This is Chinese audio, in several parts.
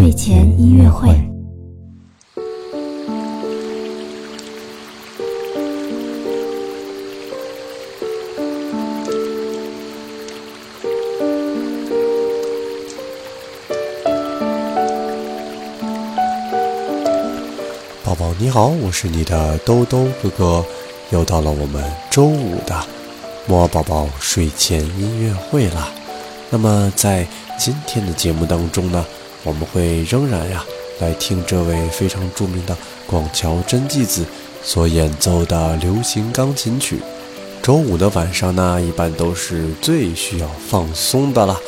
睡前音乐会。宝宝你好，我是你的兜兜哥哥，又到了我们周五的摸宝宝睡前音乐会了。那么在今天的节目当中呢，我们会仍然呀来听这位非常著名的广桥真纪子所演奏的流行钢琴曲。周五的晚上呢，一般都是最需要放松的了，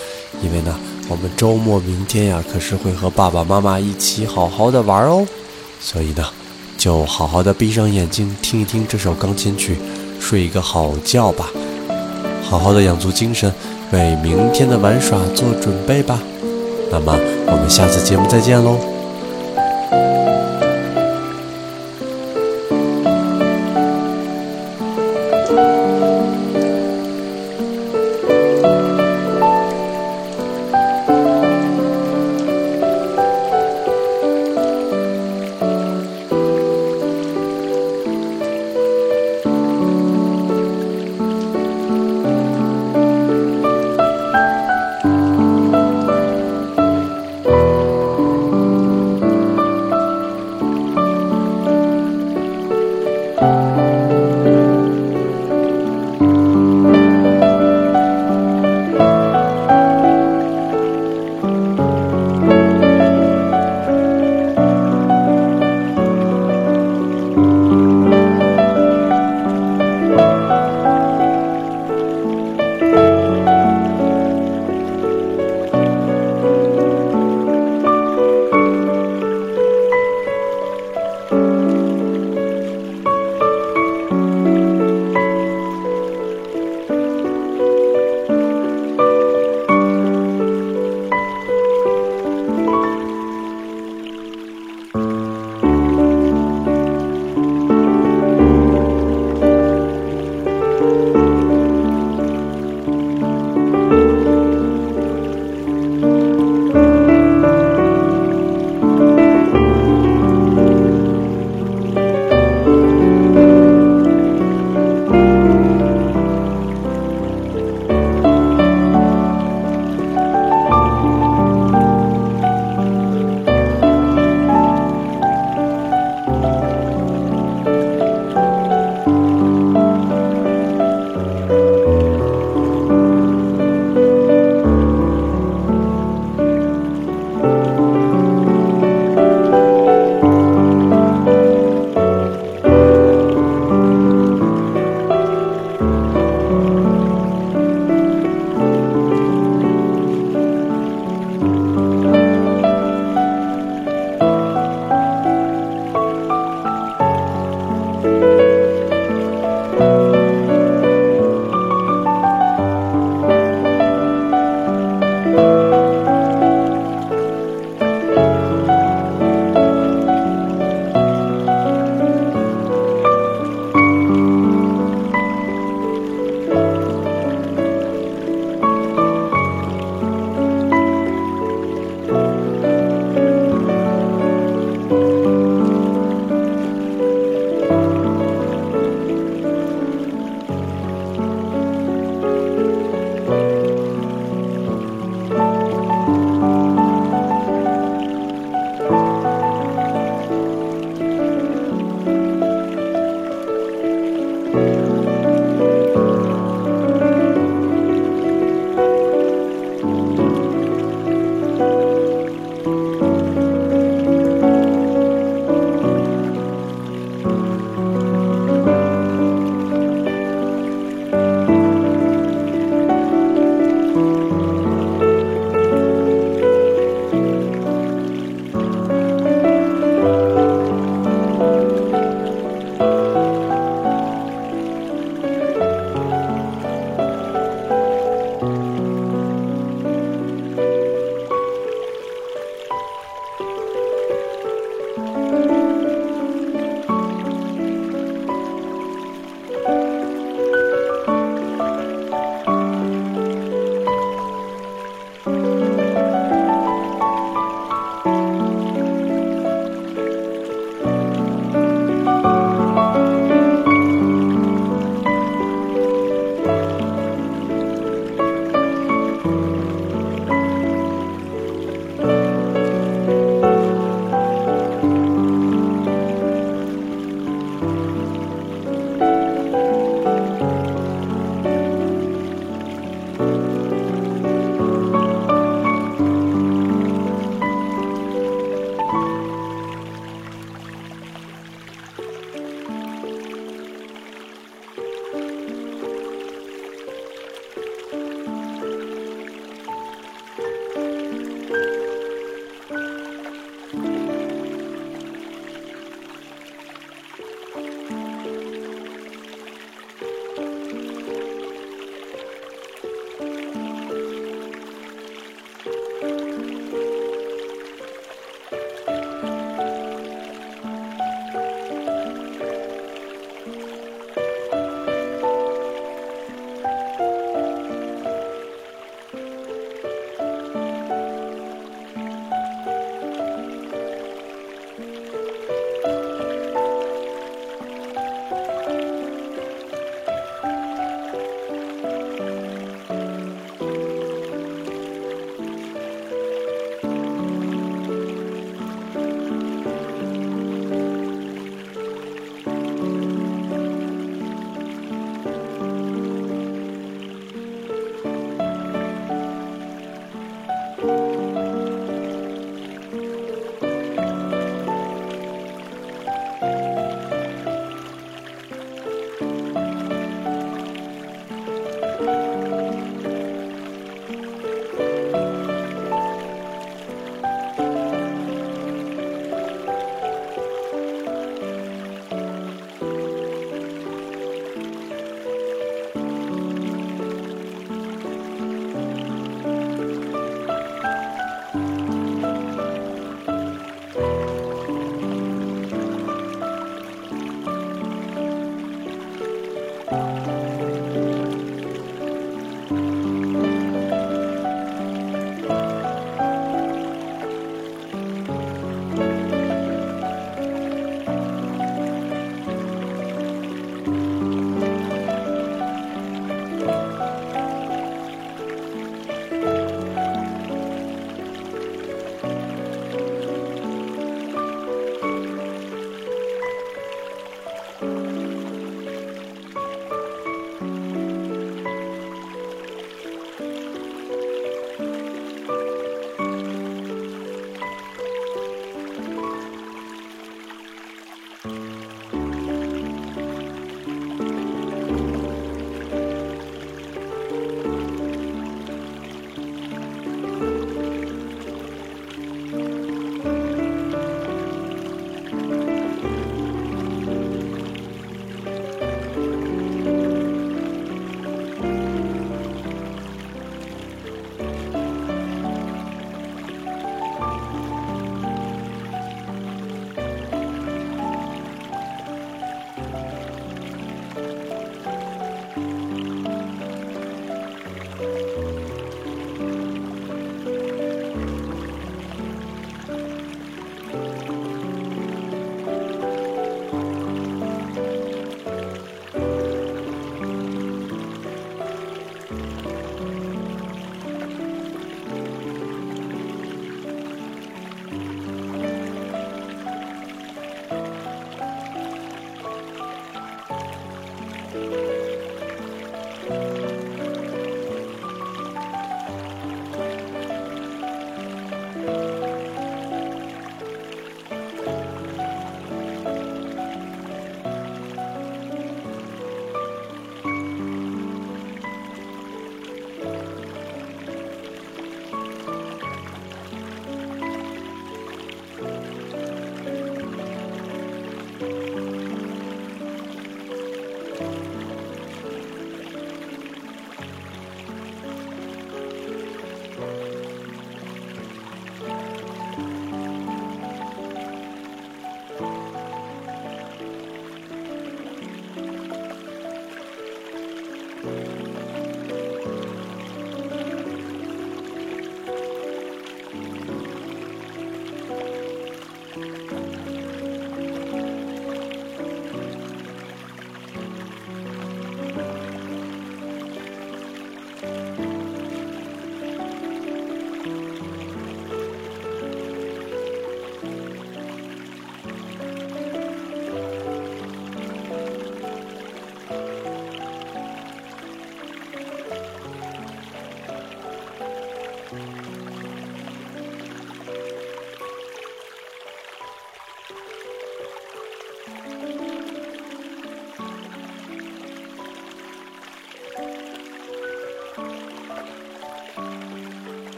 因为呢，我们周末明天呀可是会和爸爸妈妈一起好好的玩哦。所以呢，就好好的闭上眼睛听一听这首钢琴曲，睡一个好觉吧，好好的养足精神，为明天的玩耍做准备吧。那么我们下次节目再见喽。